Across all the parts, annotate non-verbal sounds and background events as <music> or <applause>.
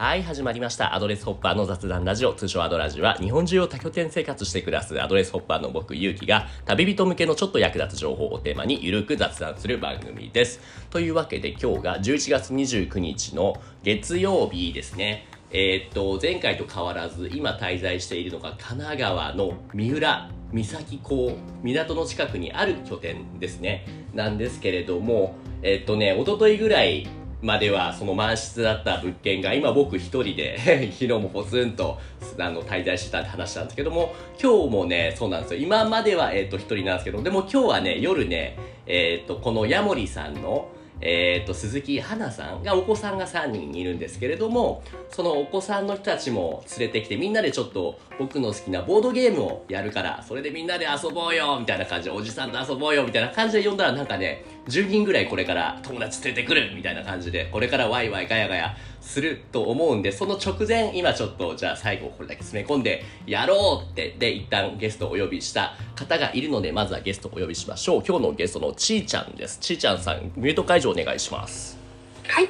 はい、始まりました。アドレスホッパーの雑談ラジオ、通称アドラジは、日本中を多拠点生活して暮らすアドレスホッパーの僕、ゆうきが、旅人向けのちょっと役立つ情報をテーマに、ゆるく雑談する番組です。というわけで、今日が11月29日の月曜日ですね。えーっと、前回と変わらず、今滞在しているのが、神奈川の三浦三崎港、港の近くにある拠点ですね。なんですけれども、えっとね、一昨日ぐらい、まではその満室だった物件が今僕一人で昨 <laughs> 日もポツンとあの滞在してたって話したんですけども今日もねそうなんですよ。今まではえっ、と一人なんですけどでも今日はね夜ねえっ、とこのヤモリさんのえー、と鈴木花さんがお子さんが3人いるんですけれどもそのお子さんの人たちも連れてきてみんなでちょっと僕の好きなボードゲームをやるからそれでみんなで遊ぼうよみたいな感じでおじさんと遊ぼうよみたいな感じで呼んだらなんかね10人ぐらいこれから友達連れてくるみたいな感じでこれからワイワイガヤガヤすると思うんでその直前今ちょっとじゃあ最後これだけ詰め込んでやろうってで一旦ゲストをお呼びした方がいるのでまずはゲストをお呼びしましょう。今日のゲストのちーちゃんです。ちーちゃんさんミュート解除お願いします。はい。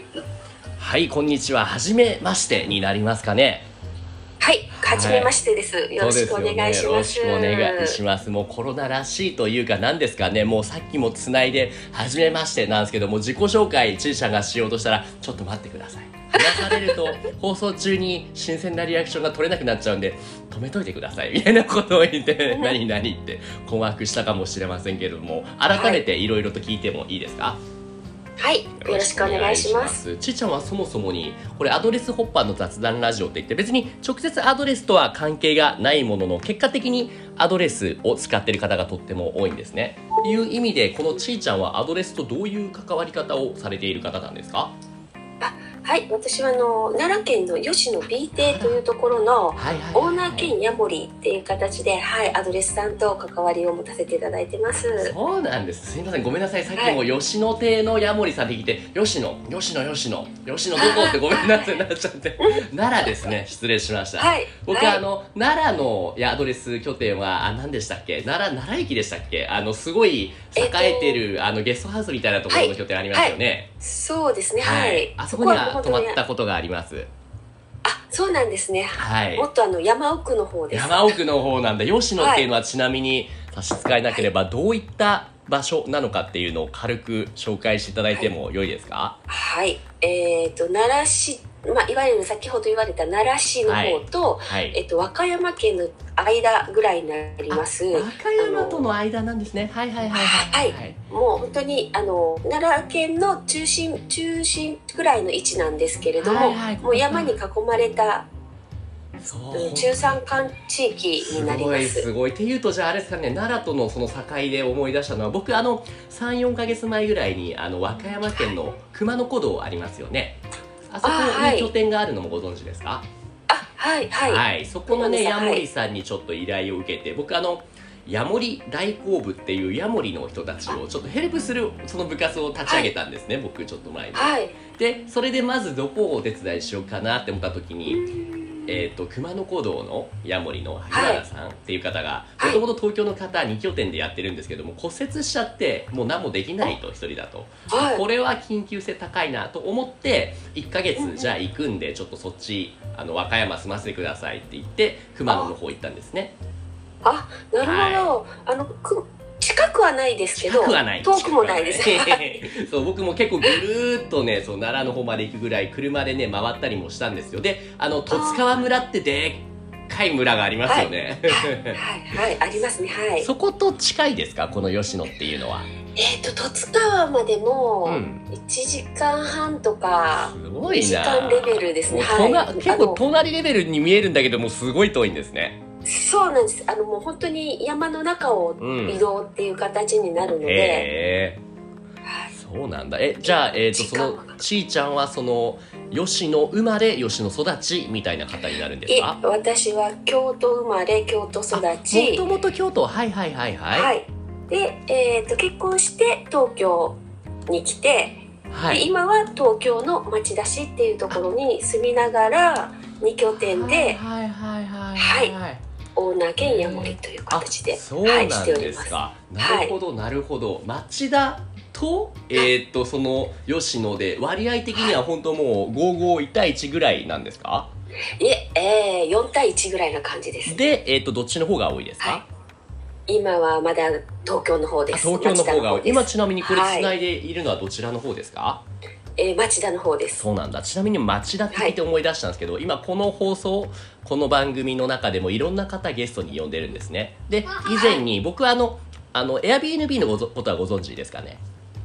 はいこんにちは。はじめましてになりますかねはい。はじめましてです。よろしくお願いします。ね、よろしくお願いします。もうコロナらしいというか、何ですかね、もうさっきもつないで、はじめましてなんですけども、自己紹介、ちいちゃんがしようとしたら、ちょっと待ってください。話されると、放送中に新鮮なリアクションが取れなくなっちゃうんで、止めといてください。みたいなことを言って、何々って困惑したかもしれませんけれども、改めていろいろと聞いてもいいですか、はい。はいよろしくお願いしま。す。ちーちゃんはそもそもに、これアドレスホッパーの雑談ラジオって言って、別に直接アドレスとは関係がないものの、結果的にアドレスを使ってる方がとっても多いんですね。いう意味で、このちーちゃんはアドレスとどういう関わり方をされている方なんですか？はい。私はあの奈良県の吉野 B 邸というところのはいはいはい、オーナー兼ヤモリっていう形で、はい、アドレスさんと関わりを持たせていただいてます。そうなんです。すいません。ごめんなさい。さっきも吉野亭のヤモリさんって聞いて、吉野、吉野、吉野、吉野どこってごめんなさいなっちゃって。奈良ですね。失礼しました。はい。僕、はい、あの奈良のアドレス拠点はあ何でしたっけ？奈良奈良駅でしたっけ？あのすごい栄えてる、あのゲストハウスみたいなところの拠点ありますよねそうですね。はい。あそこには泊まったことがありますあ、そうなんですね。はいもっとあの山奥の方です。山奥の方なんだ吉野っていうのはちなみに差し支えなければどういった場所なのかっていうのを軽く紹介していただいても良いですか？はい。えっ、と奈良市、まあいわゆる先ほど言われた奈良市の方と、はい。えっと和歌山県の間ぐらいになります。和歌山との間なんですね。はいはいはいはい。はい。もう本当にあの奈良県の中心中心ぐらいの位置なんですけれども、はいはい。もう山に囲まれた、中山間地域になります。すごいっていうとじゃああれですかね。奈良とのその境で思い出したのは僕あの34か月前ぐらいにあの和歌山県の熊野古道ありますよねあそこに拠点があるのもご存知ですか？あはいはい、そこのねヤモリさんにちょっと依頼を受けて僕あのヤモリ大工部っていうヤモリの人たちをちょっとヘルプするその部活を立ち上げたんですね、僕ちょっと前に。はい。でそれでまずどこをお手伝いしようかなって思った時にえー、と熊野古道のヤモリの萩原さんっていう方がはい。もともと東京の方2拠点でやってるんですけども骨折しちゃってもう何もできないと一人だと。はい。これは緊急性高いなと思って1ヶ月じゃあ行くんでちょっとそっちあの和歌山住ませてくださいって言って熊野の方行ったんですね。あなるほど、あのく近くはないですけど遠くもない。です。近くはない <laughs> そう僕も結構ぐるーっとねそう奈良の方まで行くぐらい車でね回ったりもしたんですよ。であの十津川村ってでっかい村がありますよね、はい。はい。ありますねはい。そこと近い。ですかこの吉野ってい。うのはえっ、と十津川までもうん1時間半とかすご2時い。な間レベルですね。はい。結構隣レベルに見えるんだけどもうすごい。遠い。んですねそうなんです。あのもう本当に山の中をうん。移動っていう形になるので、へえ。はい。そうなんだ。えじゃあ、えー、とそのちーちゃんはその吉野生まれ吉野育ちみたいな方になるんですいか私は京都生まれ京都育もち。ともと京都はいはいはいはい。はい、で、えー、と結婚して東京に来て、はい。で今は東京の町田市っていうところに住みながら2拠点ではいはいはいはい。はいオーナー兼ヤモリという形で、そうはい、しております。ですか、なるほどなるほど。町田とえーっとその吉野で割合的には本当もう55対1ぐらいなんですか？いええー、4対1ぐらいな感じです。で、えーっとどっちの方が多いですか、はい今はまだ東京の方であす東京の方が多い。今町ちなみにこれはいつない。でいるのはどちらの方ですか、えー、町田の方です。そうなんだ。ちなみに町田って聞いて思い出したんですけど、今この放送この番組の中でもいろんな方ゲストに呼んでるんですね。で以前に僕はあのあの Airbnb のごぞことはご存知ですかね？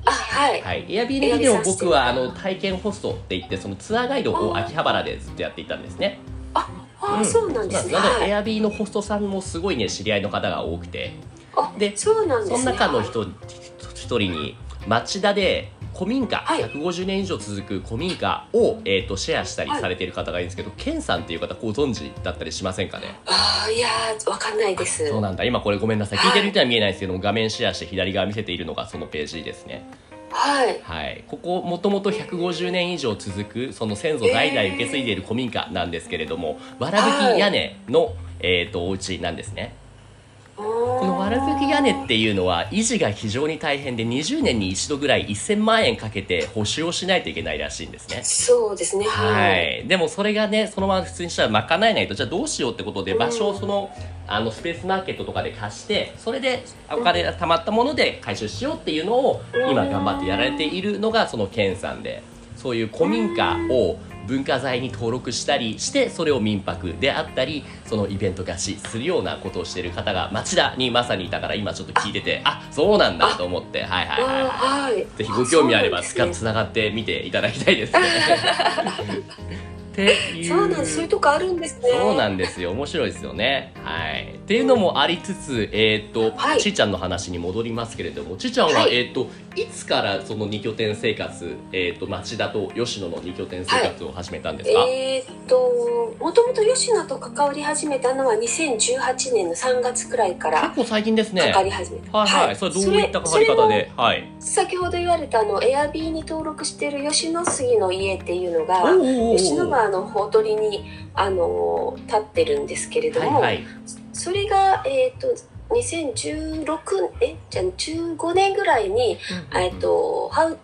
あはい、はい。Airbnb でも僕はあの体験ホストって言ってそのツアーガイドを秋葉原でずっとやっていたんですね。ああ、うん。そうなんですね。なのではい。Airb のホストさんもすごいね知り合いの方が多くて。あでそうなんですね。その中の人一人に町田で古民家、はい。150年以上続く古民家を、えー、とシェアしたりされている方がいるんですけど、ケンさんっていう方ご存知だったりしませんかね？ああいやーわかんないです。そうなんだ。今これごめんなさい。聞いてる人は見えないですけども、画面シェアして左側見せているのがそのページですね。はい。はい。ここもともと150年以上続くその先祖代々受け継いでいる古民家なんですけれども、わらぶき屋根の、えー、とお家なんですねここのわらぶき屋根っていうのは維持が非常に大変で20年に一度ぐらい1000万円かけて補修をしないといけないらしいんですね。そうですね。ははい。い、でもそれがねそのまま普通にしたら賄えないとじゃあどうしようってことでうん場所をそのあのスペースマーケットとかで貸してそれでお金が貯まったもので回収しようっていうのを今頑張ってやられているのがその健さんでそういう古民家を文化財に登録したりしてそれを民泊であったりそのイベント貸しするようなことをしている方が町田にまさにいたから今ちょっっと聞いててあそうなんだと思って。はいはいはい、あはい。ぜひご興味あればつながってみていただきたいですね。<laughs> ってそうなんです。そういうとこあるんですね。そうなんですよ。面白いですよね。はい、っていうのもありつつ、えーっとはい。ちーちゃんの話に戻りますけれどもちーちゃんは、はい。えーっといつからその二拠点生活、えーっと町田と吉野の二拠点生活を始めたんですか、えーっともともと吉野と関わり始めたのは2018年の3月くらいから結構最近ですね。関わり始めた、はいはい、それどういった関わり方で、はい。先ほど言われたあのエアビーに登録している吉野杉の家っていうのおが吉野川のほとりにあの立ってるんですけれども、はいはい。それがえっ、と2016えじゃあ15年ぐらいに、えっとハウ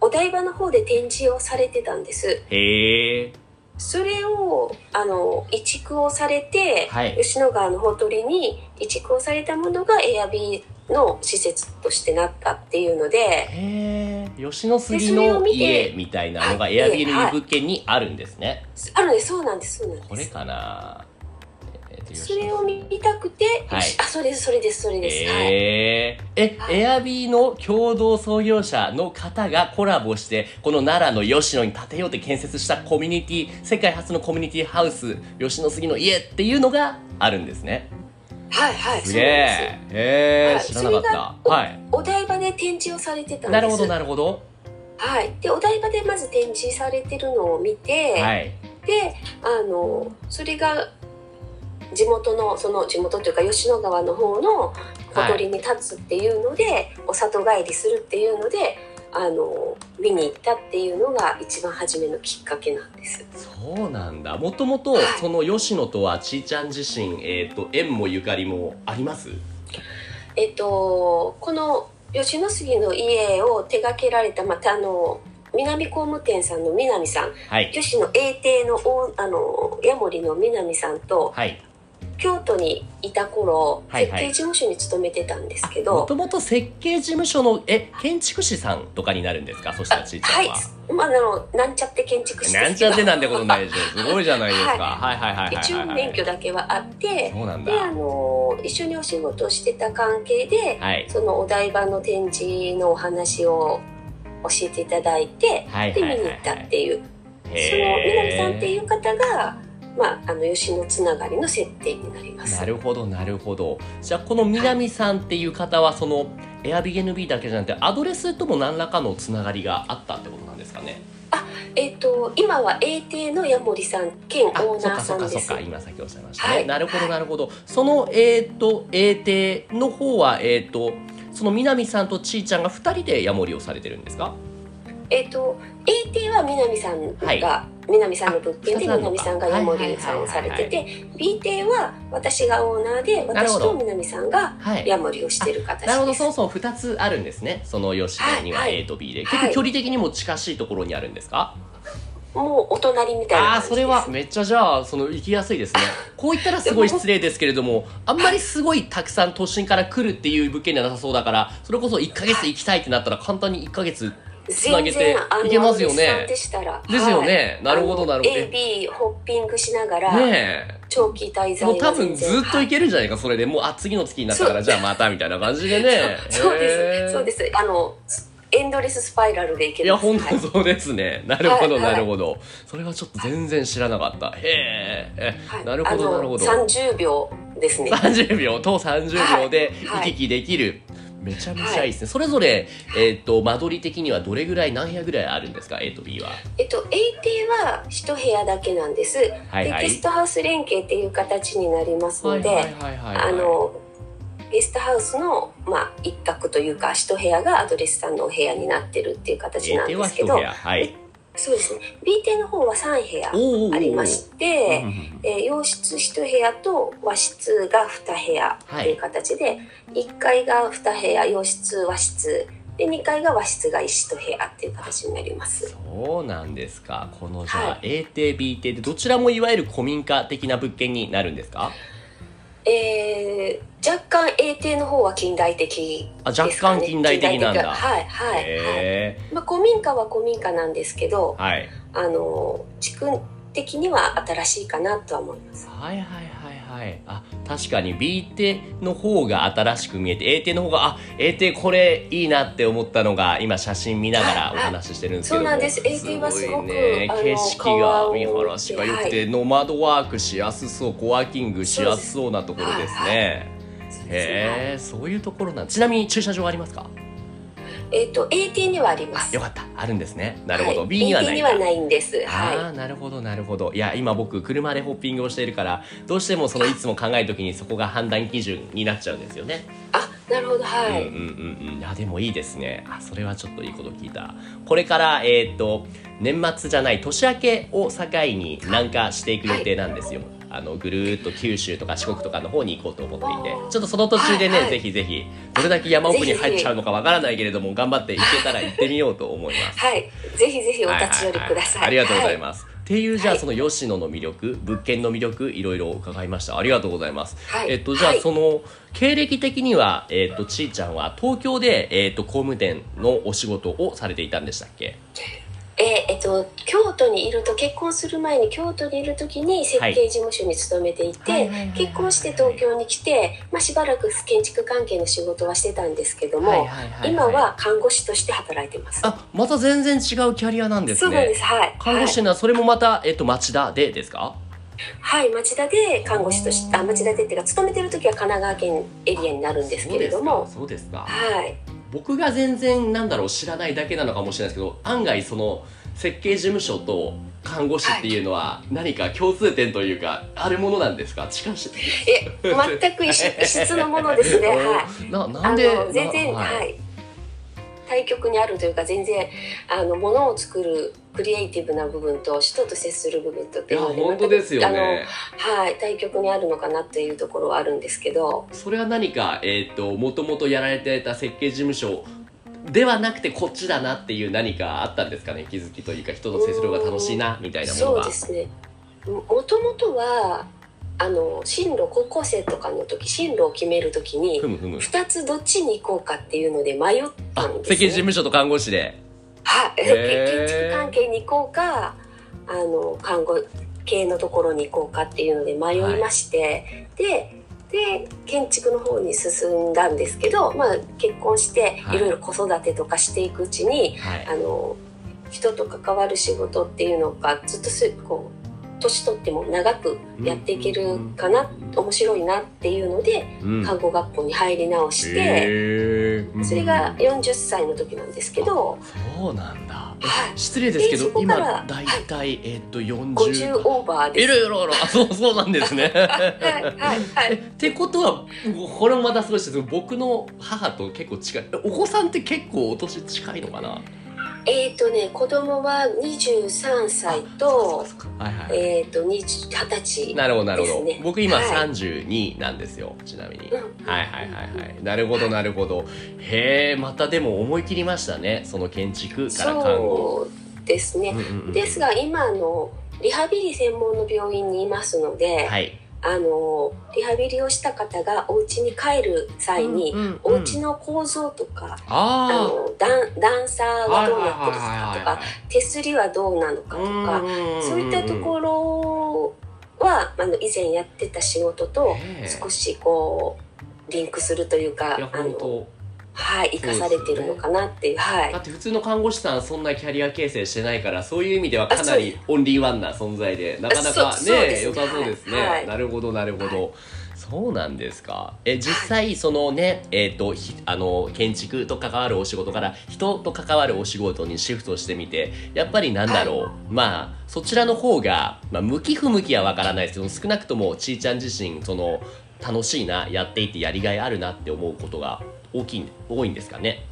お台場の方で展示をされてたんです。へえ。それをあの移築をされて、はい吉野川のほとりに移築をされたものがエアビーの施設としてなったっていうので。吉野杉の家みたいなのがはいエアビーの物件にあるんですね。あるんですそうなんですそうなんです。これかな。えーとそれを見たくて、はいあそうですそれですそれです、はいえー、え、はいエアビーの共同創業者の方がコラボしてこの奈良の吉野に建てようって建設したコミュニティ世界初のコミュニティハウス吉野杉の家っていうのがあるんですねはいはいすげえ。へえ、はい。知らなかった。はい。お台場で展示をされてたんです。なるほどなるほど。はい。でお台場でまず展示されてるのを見て、はい。であのそれが地元のその地元というか吉野川の方のほとりに立つっていうので、お里帰りするっていうのであの見に行ったっていうのが一番初めのきっかけなんです。そうなんだ。もともとはい。その吉野とはちーちゃん自身、えー、と縁もゆかりもあります？えっとこの吉野杉の家を手掛けられたまたあの南工務店さんの南さん。はい。吉野永定の大あのヤモリの南さんとはい京都にいた頃、はいはい。設計事務所に勤めてたんですけもど。ともと設計事務所のえ建築士さんとかになるんですか？そしたらちーちゃんはい。は、まあ、あのなんちゃって建築士なんちゃってなんてことないでしょすごいじゃないですか、は <laughs> はい、はいはいはいはい一応免許だけはあってそうなんだ。であの一緒にお仕事をしてた関係ではい。そのお台場の展示のお話を教えていただいてはいではいはいはい。見に行ったっていう。その南さんっていう方が、まあ、あの吉野つながりの設定になります。な。るほどなるほど。じゃあこの南さんっていう方はその Airbnb だけじゃなくてアドレスとも何らかのつながりがあったってことなんですかね？えっ、と今は A 邸の矢森さん兼オあーナーさんです。そっか今さっきおっしゃいましたね、はい。なるほどはいなるほど。そのえっ、と A 邸の方はえっ、とその南さんとちーちゃんが2人でヤモリをされてるんですか？えっ、と A 邸は南さんはい。が南さんの物件で南さんがヤモリさんをされてて B 邸は私がオーナーで私と南さんがはい。ヤモリをしてる形です。なるほど。そもそも2つあるんですね。その吉野にははい。はい A と B で、はい。結構距離的にも近しいところにあるんですか、もうお隣みたいなあ。それはめっちゃじゃあその行きやすいですね。こう言ったらすごい失礼ですけれどもあんまりすごいたくさん都心から来るっていう物件じゃなさそうだからそれこそ1ヶ月行きたいってなったら簡単に1ヶ月つなげていけますよね。でしたら。ですよね。はい。なるほどなるほど。A、B ホッピングしながら、ね長期滞え在はもう多分ずっといけるんじゃないかそれで。もうあ次の月になったからじゃあまたみたいな感じでね。<laughs> そうです。そうです。あのエンドレススパイラルでいけいや、る本当そうですね。なるほど、なるほど。それはちょっと全然知らなかった。へえ、はい。なるほど、なるほど。30秒ですね。30秒。と30秒ではい。行き来できる。めちゃめちゃいいですね。それぞれ、えっ、と、間取り的にはどれぐらい、何部屋ぐらいあるんですか ?A と B は。えっと A 邸は一部屋だけなんです、はいはい。でゲストハウス連携っていう形になりますので、ゲストハウスの、まあ、一角というか一部屋がアドレスさんのお部屋になってるっていう形なんですけど。はい。そうですね。B 邸の方は3部屋ありまして、えー洋室1部屋と和室が2部屋という形で、1階が2部屋洋室和室で2階が和室が1部屋っていう形になります。そうなんですか。このじゃあ、はい。A 邸 B 邸でどちらもいわゆる古民家的な物件になるんですか？えー若干 A 邸の方は近代的あ、ですかね若干近代的なんだ。はいはいはい、へまあ、古民家は古民家なんですけどーはい。あの地区的には新しいかなとは思います。はいはいはいはい。あ確かに B 手の方が新しく見えて A 手の方があ A 手これいいなって思ったのが今写真見ながらお話ししてるんですけども。そうなんです。A 手はすごくいね。景色が見晴らしが良くて、ノマドワークしやすそうコワーキングしやすそうなところですね。そうです。ねへえそういうところなんちなみに駐車場ありますか？えっ、と A 邸にはあります。あよかった。あるんですね。なるほど、はい。B にはないはないんです。あはあなるほどなるほど。いや今僕車でホッピングをしているからどうしてもそのいつも考える時にそこが判断基準になっちゃうんですよね、い。あ、なるほどはい。うんうんうんうん。いやでもいいですね。あそれはちょっといいこと聞いた。これからえっ、と年末じゃない年明けを境に南下していく予定なんですよ、あのぐるーっと九州とか四国とかの方に行こうと思っていてちょっとその途中でね、はいはいぜひぜひどれだけ山奥に入っちゃうのかわからないけれども頑張って行けたら行ってみようと思いますはい。ぜひぜひお立ち寄りください。はははありがとうございす。ます。っていうじゃあはいその吉野の魅力、物件の魅力いろいろ伺いました。ありがとうございます。はいえっとじゃあはいその経歴的にはえっとちーちゃんは東京でえっと工務店のお仕事をされていたんでしたっけ？えーえっと京都にいると結婚する前に京都にいる時に設計事務所に勤めていて、結婚して東京に来て、まあしばらく建築関係の仕事はしてたんですけども、今は看護師として働いてます。あまた全然違うキャリアなんですねそうなんです。。はい。看護師のはそれもまたえっと町田でですか？はい、町田で看護師として、あ、町田でっていうか、勤めてる時は神奈川県エリアになるんですけれども。そうですか。そうですかはい。僕が全然なんだろう知らないだけなのかもしれないですけど案外その設計事務所と看護師っていうのは何か共通点というかあるものなんですか？近しえ、全く異質のものですね。<laughs> はい。ななあんでの、全然、なはい。対極にあるというか、全然、あの、ものを作るクリエイティブな部分と、人と接する部分とっていうので。本当ですよねはい、対極にあるのかなっていうところはあるんですけど。それは何かえっ、ともともとやられていた設計事務所ではなくてこっちだなっていう何かあったんですかね？気づきというか人と接する方が楽しいなみたいなものそうがですね。ももともとは、あの、進路、高校生とかの時、進路を決めるときにふ、むふむ。二つどっちに行こうかっていうので迷ったあんです、ね。事務所と看護師で。はい、建築 <laughs> 関係に行こうかあの看護系のところに行こうかっていうので迷いまして、でで建築の方に進んだんですけど、まあ、結婚してはい。いろいろ子育てとかしていくうちに、はい。あの人と関わる仕事っていうのがずっとすこう年取っても長くやっていけるかな、面白いなっていうのでうん看護学校に入り直して、それが40歳の時なんですけど、そうなんだ。はい失礼ですけど、今だいたいえっと四50十。オーバーです。いろいろあそうそうなんですね。はいはいはい。えってことはこれもまたすごいですけど僕の母と結構近いえお子さんって結構お年近いのかな？えっ、とね子供は23歳とはいはい、えっ、と20 20歳なるほどなるほど、僕今はい。32なんですよちなみに、うん。はいはいはいはい。なるほどなるほど。へえまたでも思い切りましたねその建築から看護。ですね、うんうんうん。ですが今あのリハビリ専門の病院にいますので、はいあのリハビリをした方がお家に帰る際に、うんうんうんお家の構造とか、ああの段段差あはどうなってるかとか手すりはどうなのかとか、そういったところはあの以前やってた仕事と少しこうリンクするというかあのはい生かされてるのかなっていうはい。だって普通の看護師さんそんなキャリア形成してないからそういう意味ではかなりオンリーワンな存在でなかなかね良さそうですね、はい。なるほどなるほど、はそうなんですか。え実際そのねえっ、とひあの建築と関わるお仕事から人と関わるお仕事にシフトしてみてやっぱりなんだろう、まあそちらの方が、まあ、向き不向きはわからないです。けど少なくともちーちゃん自身その楽しいなやっていてやりがいあるなって思うことが大きい多いんですかね。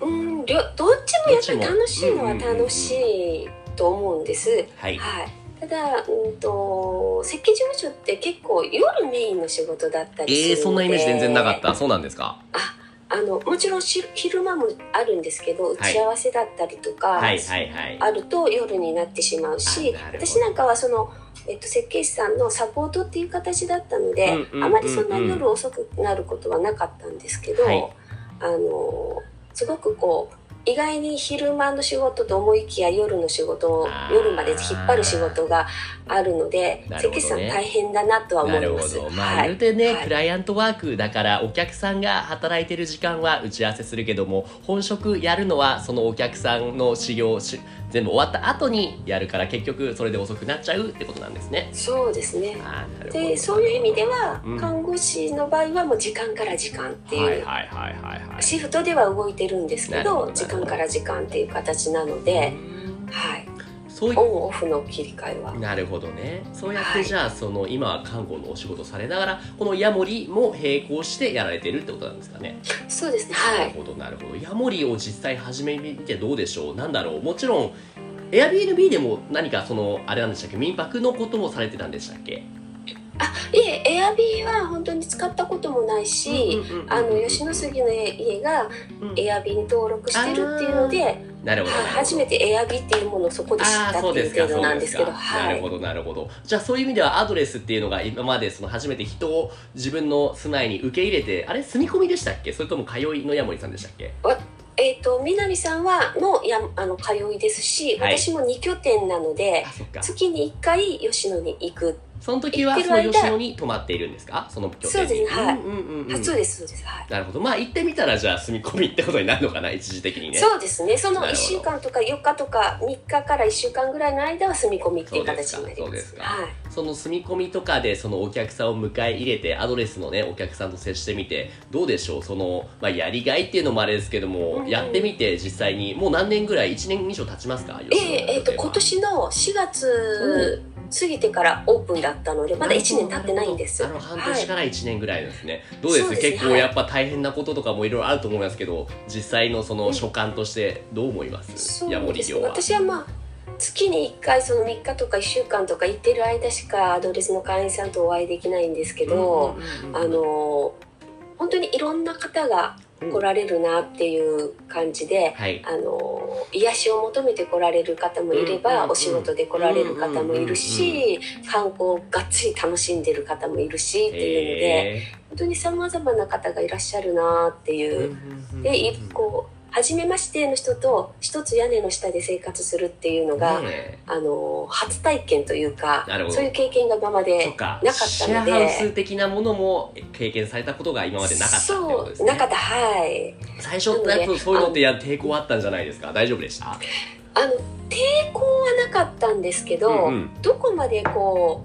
うんりょどっちもやっぱり楽しいのは楽しいと思うんです。はい。はい、ただ、うん、と設計事務所って結構夜メインの仕事だったりするえー、そんなイメージ全然なかった。そうなんですか？あのもちろんし昼間もあるんですけど打ち合わせだったりとか、はいあると夜になってしまうし私なんかはその、えっと、設計士さんのサポートっていう形だったので、あまりそんなに夜遅くなることはなかったんですけど、はい。あのすごくこう意外に昼間の仕事と思いきや夜の仕事を夜まで引っ張る仕事があるのでね設計士さん大変だなとは思ないるほます。ど。まあはい。言うてね、はい。クライアントワークだからお客さんが働いてる時間は打ち合わせするけども本職やるのはそのお客さんの修行し全部終わった後にやるから結局それで遅くなっちゃうってことなんですね。そうですね。でそういう意味では、うん。看護師の場合はもう時間から時間っていう、はいはいはいはいはい。シフトでは動いてるんですけど時間から時間っていう形なので、はい、そういオンオフの切り替えは。なるほどね。そうやっはい。てじゃあ、その今は看護のお仕事されながらこのヤモリも並行してやられてるってことなんですかね。そうですねなはい。るほどなるほど。ヤモリを実際始めてみてどうでしょう？なんだろう？もちろん Airbnb でも何かそのあれなんでしたっけ？民泊のこともされてたんでしたっけ？いえエアビーは本当に使ったこともないし、あの吉野杉の家がエアビーに登録してるっていうので、なるほどはい初めてエアビーっていうものをそこで知ったっていう程度なんですけどなはい。るほどなるほど。じゃあそういう意味ではアドレスっていうのが今までその初めて人を自分の住まいに受け入れてあれ住み込みでしたっけ？それとも通いのヤモリさんでしたっけ？えっ、と南さんはのやあの通いですし、はい。私も2拠点なので月に1回吉野に行く、その時はその吉野に泊まっているんですか？その拠点に。そうですねはい。うんうんうんうん。あそうですそうですはい。なるほど。まあ行ってみたらじゃあ住み込みってことになるのかな？一時的にね。そうですね。その1なるほど。週間とか4日とか3日から1週間ぐらいの間は住み込みっていう形になりまそうですか。すはい。その住み込みとかでそのお客さんを迎え入れてアドレスのねお客さんと接してみてどうでしょう？その、まあ、やりがいっていうのもあれですけども、うんやってみて実際にもう何年ぐらい？1年以上経ちますか？えええーと今年の4月過ぎてからオープンだったのでまだ1年経ってないんです。あの半年から1年ぐらいですね、どうです？そうですね。結構やっぱ大変なこととかもいろいろあると思いますけど実際のその所感としてどう思います、そうヤモリです業は。私はまあ月に1回その3日とか1週間とか行ってる間しかアドレスの会員さんとお会いできないんですけど、あの本当にいろんな方が来られるなっていう感じで、はい。あの癒しを求めて来られる方もいれば、うんうんうんお仕事で来られる方もいるし、観光をがっつり楽しんでる方もいるしっていうのでへ本当にさまざまな方がいらっしゃるなっていーう。で一個初めましての人と一つ屋根の下で生活するっていうのが、ねあの初体験というかそういう経験が今まえでなかったので。シェアハウス的なものも経験されたことが今までなかったってことですね。そうなかった。はい。最初ってやそういうのってや抵抗あったんじゃないですか？大丈夫でした？あの抵抗はなかったんですけど、うんうん。どこまでこ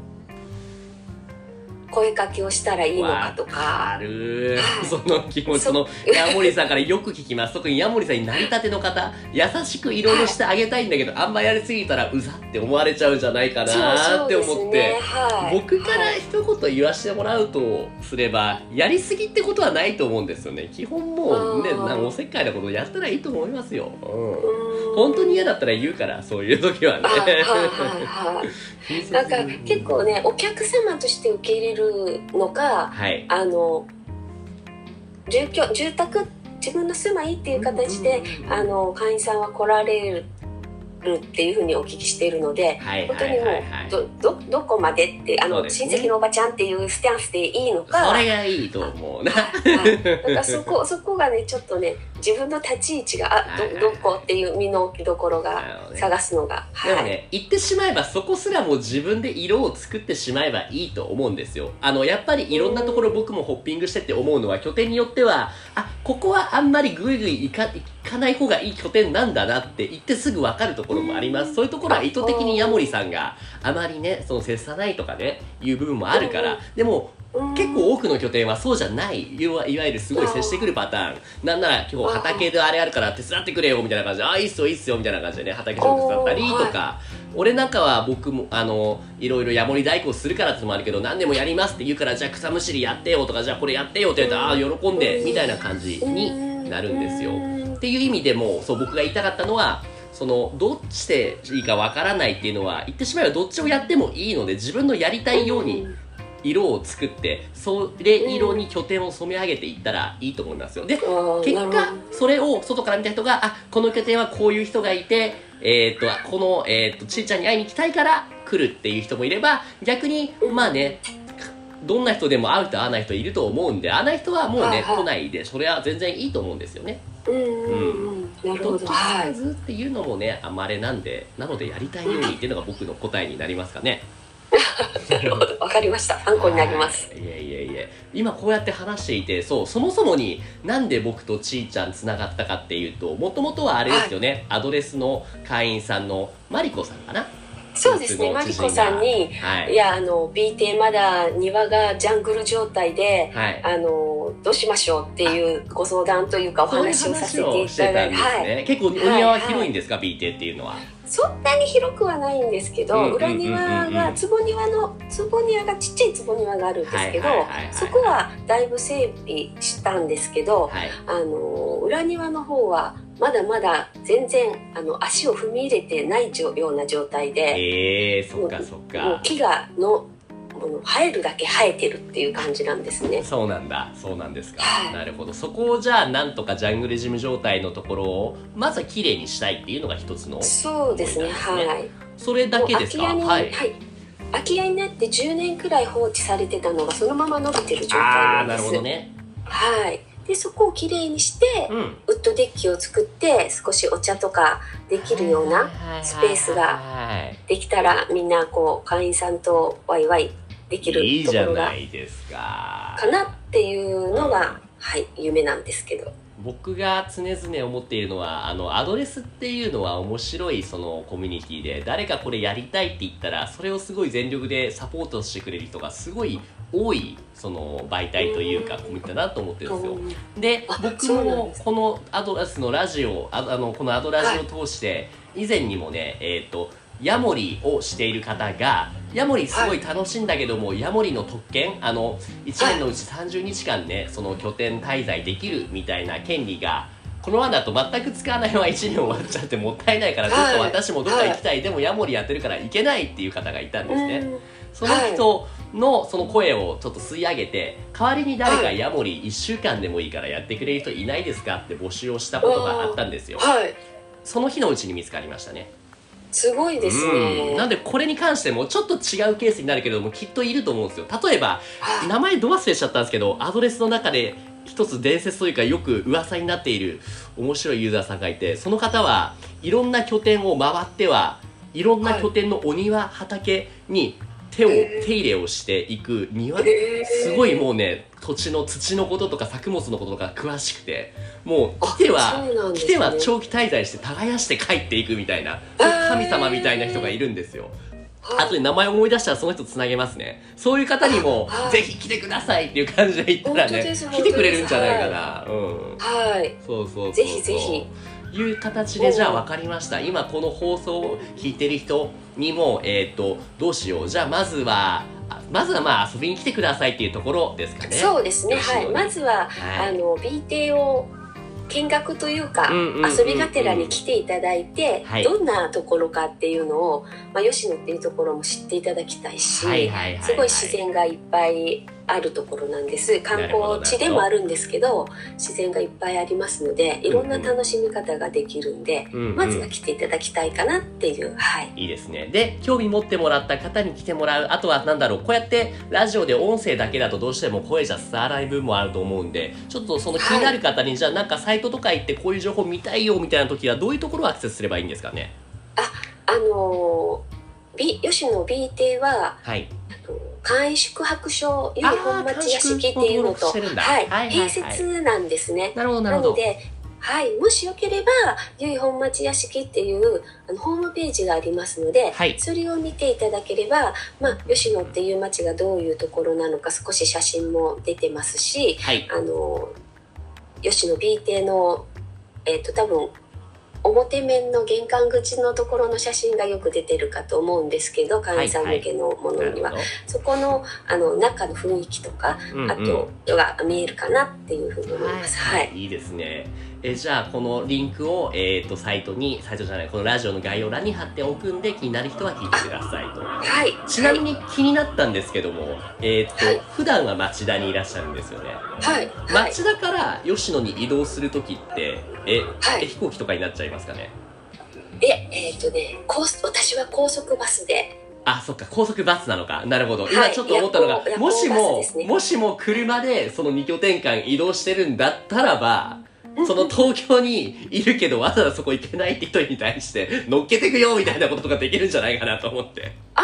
声かけをしたらいいのかとわか。る。はい。その気持ちのヤモリさんからよく聞きます。特にヤモリさんになりたての方優しくいろいろしてあげたいんだけどあんまやりすぎたらうざって思われちゃうんじゃないかなって思って。はい、僕からはい一言言わせてもらうとすればやりすぎってことはないと思うんですよね。基本もうねなんかおせっかいなことやったらいいと思いますよ、うん。本当に嫌だったら言うからそういう時はね。はいはいはいはい。<laughs> なんか結構ねお客様として受け入れるのかはい。あの住居住宅自分の住まいっていう形で、あの会員さんは来られるっていうふうにお聞きしているのではい本当にもうどどどこまでってあの、ね。親戚のおばちゃんっていうスタンスでいいのかそれがいいと思うな。はい。だからそこ <laughs> そこがねちょっとね自分の立ち位置があどどこっていう身の置きどころなが探すのが、はい、でもね、言ってしまえばそこすらも自分で色を作ってしまえばいいと思うんですよ。あの、やっぱりいろんなところ僕もホッピングしてって思うのは拠点によっては、あ、ここはあんまりグイグイ行か行かない方がいい拠点なんだなって言ってすぐ分かるところもあります。そういうところは意図的にヤモリさんがあまりね、その接さないとかね、いう部分もあるから、でも結構多くの拠点はそうじゃない。いわいわゆるすごい接してくるパターン。なんなら今日畑であれあるから手伝ってくれよみたいな感じ。であいいっすよいいっすよみたいな感じでね畑仕事手伝ったりとか、俺なんかは僕もあのいろいろヤモリ代行するからってのもあるけど何でもやりますって言うからじゃあ草むしりやってよとかじゃあこれやってよって言ったらああ喜んでみたいな感じになるんですよ。っていう意味でもそう僕が言いたかったのはそのどっちでいいかわからないっていうのは言ってしまえばどっちをやってもいいので自分のやりたいように色を作ってそれ色に拠点を染め上げていったらいいと思いますよ。で結果それを外から見た人があこの拠点はこういう人がいてえー、っとこの、えー、っとちいちゃんに会いに行きたいから来るっていう人もいれば逆にまあねどんな人でも会う人会わない人いると思うんで会わない人はもうね、はいはい。来ないでそれは全然いいと思うんですよね。うんうんうん。なるほど。っていうのもねあまれなんでなのでやりたいようにっていうのが僕の答えになりますかね <laughs> なるほど。わかりました。参考になります。はい。いえいえいえ今こうやって話していてそうそもそもになんで僕とちーちゃんつながったかっていうともともとはあれですよね、アドレスの会員さんのマリコさんかな？そうですね。マリコさんにはい。いやあの B 邸まだ庭がジャングル状態ではい。あのどうしましょうっていうご相談というかお話をさせていしただいて、はい、ね、結構お庭は広いんですか、B 邸っていうのはそんなに広くはないんですけど、裏庭が坪庭の坪庭がちっちゃい坪庭があるんですけど、そこはだいぶ整備したんですけど、はい。あの裏庭の方はまだまだ全然あの足を踏み入れてないような状態で、えー、そっかそっか。木がのもの生えるだけ生えてるっていう感じなんですね。そうなんだそうなんですか、はいなるほどそこをじゃあなんとかジャングルジム状態のところをまずは綺麗にしたいっていうのが一つのそうですね。そうですねはい。それだけですか？もう空き家に、ははいい。空き家になって10年くらい放置されてたのがそのまま伸びてる状態ななんです。るほどねはい。でそこをきれいにして、うんウッドデッキを作って少しお茶とかできるようなスペースがはいできたらみんなこう会員さんとワイワイできるいいじゃところがないですかかなっていうのうんが、はい夢なんですけど。僕が常々思っているのはあのアドレスっていうのは面白いそのコミュニティで誰かこれやりたいって言ったらそれをすごい全力でサポートしてくれる人がすごい多いその媒体というかコミュニティだなと思ってるんですよ。であ僕もこのアドレスのラジオああのこのアドラジオを通して以前にもねえっ、とヤモリをしている方がヤモリすごい楽しいんだけども、ヤモリの特権あの1年のうち30日間ねその拠点滞在できるみたいな権利がこのままだと全く使わないまま1年終わっちゃってもったいないから、はい。ちょっと私もどっか行きたい、でもヤモリやってるから行けないっていう方がいたんですね。うん。その人のその声をちょっと吸い上げて代わりに誰かヤモリ1週間でもいいからやってくれる人いないですかって募集をしたことがあったんですよ。はい。その日のうちに見つかりましたねすごいですね。うん。なんでこれに関してもちょっと違うケースになるけれどもきっといると思うんですよ。例えばはい名前ど忘れしちゃったんですけどアドレスの中で一つ伝説というかよく噂になっている面白いユーザーさんがいてその方はいろんな拠点を回ってはいろんな拠点のお庭、畑に手を手入れをしていく庭。えー。すごいもうね土地の土のこととか作物のこととか詳しくてもうあ来ては、ね。来ては長期滞在して耕して帰っていくみたいなー。神様みたいな人がいるんですよ。後で名前思い出したらその人つなげますね。そういう方にもは、い。ぜひ来てくださいっていう感じで言ったらね来てくれるんじゃないかな。うん。はい。そうそうそうそう。ぜひぜひ。いう形でじゃあ分かりました。今この放送を聞いてる人にもえっ、とどうしよう。じゃあまずはあまずはまあ遊びに来てくださいっていうところですかね。そうですね。はい。まずは、はい。あの B 邸を見学というか、遊びがてらに来ていただいて、はい。どんなところかっていうのを、まあ、吉野っていうところも知っていただきたいし、すごい自然がいっぱいあるところなんです。観光地でもあるんですけど自然がいっぱいありますのでいろんな楽しみ方ができるんで、うんうん。まずは来ていただきたいかなっていうはい。いいですね。で興味持ってもらった方に来てもらうあとはなんだろうこうやってラジオで音声だけだとどうしても声じゃ伝わらない部分もあると思うんでちょっとその気になる方に、じゃあなんかサイトとか行ってこういう情報見たいよみたいな時はどういうところをアクセスすればいいんですかね？あのー、B 吉野 B 邸ははい。あの簡易宿泊所由比本町屋敷っていうのと、はい併設なんですね。なるほどなるほど。なので、はい、もしよければ由比本町屋敷っていうあのホームページがありますので、はい。それを見ていただければ、まあ、吉野っていう町がどういうところなのか少し写真も出てますしはい。あの吉野 B 邸の、えっと多分表面の玄関口のところの写真がよく出てるかと思うんですけど会員さん向けのものには、なるそこのあの中の雰囲気とか、うんうん。あとが見えるかなっていうふうに思います。はい、いいですねえじゃあこのリンクを、えー、とサイトにサイトじゃないこのラジオの概要欄に貼っておくんで気になる人は聞いてくださいと。はい、ちなみに気になったんですけども、えーとはい。普段は町田にいらっしゃるんですよね。はい、はい、町田から吉野に移動する時ってえ、はい。え飛行機とかになっちゃいますかね？え、えっ、とね、高速私は高速バスで、あそっか高速バスなのか。なるほど。はい。今ちょっと思ったのが、もしも、ねもしも車でその2拠点間移動してるんだったらばその東京にいるけどわざわざそこ行けないって人に対して乗っけてくよみたいなこととかできるんじゃないかなと思って。ああ、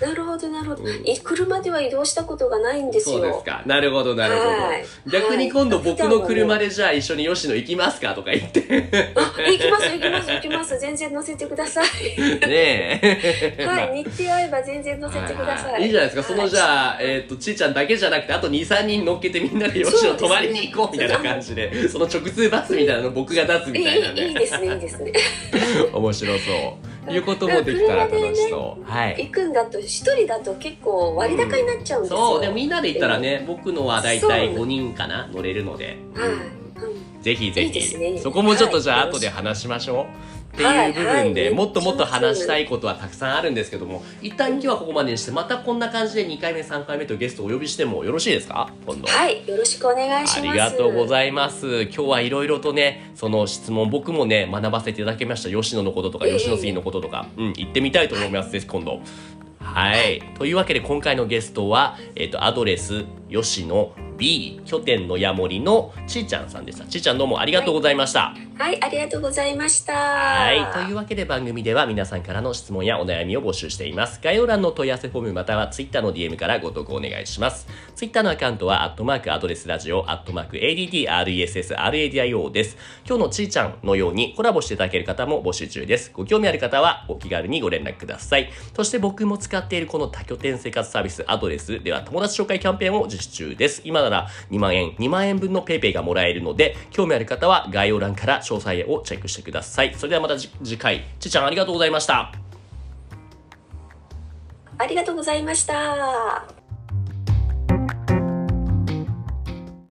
なるほどなるほど。うんい車では移動したことがないんですよ。そうですかなるほどなるほど、はい逆に今度はい僕の車でじゃあ一緒に吉野行きますかとか言ってあ、行きます行きます行きます。全然乗せてください。ねえ <laughs> はい、日程合えば全然乗せてください。いいじゃないですか、そのはいじゃあ、えっ、と、ちーちゃんだけじゃなくて、あと2、3人乗っけてみんなで吉野泊まりに行こうみたいな感じで、その直通バスみたいなの僕が出すみたいないいいいね。ですねいいですね。<laughs> 面白そう。いうこともできたら楽しそう。はい。行くんだと一人だと結構割高になっちゃうんですよ。そう、でもみんなで行ったらね、僕のはだいたいそう5人かな、乗れるので。はい。うんぜひぜいいですねひ、そこもちょっとじゃあはい後で話しましょう。ってはいいう部分ではいもっともっと話したいことはたくさんあるんですけども一旦今日はここまでにしてまたこんな感じで2回目3回目とゲストをお呼びしてもよろしいですか？今度はい、よろしくお願いします。ありがとうございます。今日はいろいろとね、その質問、僕もね、学ばせていただきました。吉野のこととか、ええ吉野杉のこととか、うん、行ってみたいと思います。ぜひ今度。はい。というわけで、今回のゲストは、えっ、と、アドレス、吉野 B、拠点のヤモリのちーちゃんさんでした。ちーちゃんどうもありがとうございました。はい、ありがとうございました。はい。というわけで番組では皆さんからの質問やお悩みを募集しています。概要欄の問い合わせフォームまたは Twitter の DM からご投稿お願いします。Twitter のアカウントは、アットマークアドレスラジオ、アットマーク ADDRESSRADIO です。今日のちーちゃんのようにコラボしていただける方も募集中です。ご興味ある方はお気軽にご連絡ください。そして僕も使っているこの多拠点生活サービスアドレスでは友達紹介キャンペーンを実施中です。今なら2万円、2万円分の PayPay がもらえるので、興味ある方は概要欄から詳細をチェックしてください。それではまた次次回、ちーちゃんありがとうございました。ありがとうございました。